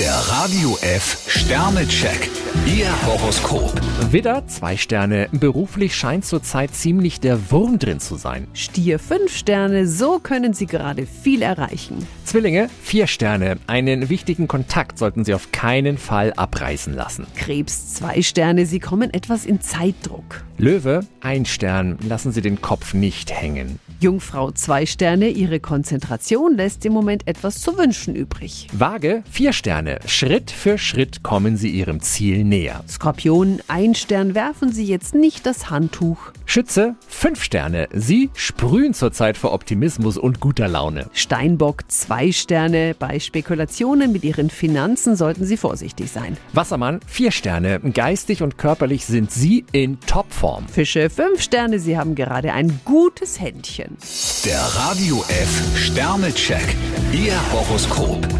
Der Radio F Sternecheck. Ihr Horoskop. Widder, zwei Sterne. Beruflich scheint zurzeit ziemlich der Wurm drin zu sein. Stier 5 Sterne, so können Sie gerade viel erreichen. Zwillinge, vier Sterne. Einen wichtigen Kontakt sollten Sie auf keinen Fall abreißen lassen. Krebs 2 Sterne, Sie kommen etwas in Zeitdruck. Löwe, ein Stern. Lassen Sie den Kopf nicht hängen. Jungfrau 2 Sterne, Ihre Konzentration lässt im Moment etwas zu wünschen übrig. Waage, vier Sterne. Schritt für Schritt kommen Sie Ihrem Ziel näher. Skorpion 1 Stern, werfen Sie jetzt nicht das Handtuch. Schütze, fünf Sterne. Sie sprühen zurzeit vor Optimismus und guter Laune. Steinbock 2 Sterne, bei Spekulationen mit Ihren Finanzen sollten Sie vorsichtig sein. Wassermann, vier Sterne. Geistig und körperlich sind Sie in Topform. Fische 5 Sterne, Sie haben gerade ein gutes Händchen. Der Radio F Sternecheck. Ihr Horoskop.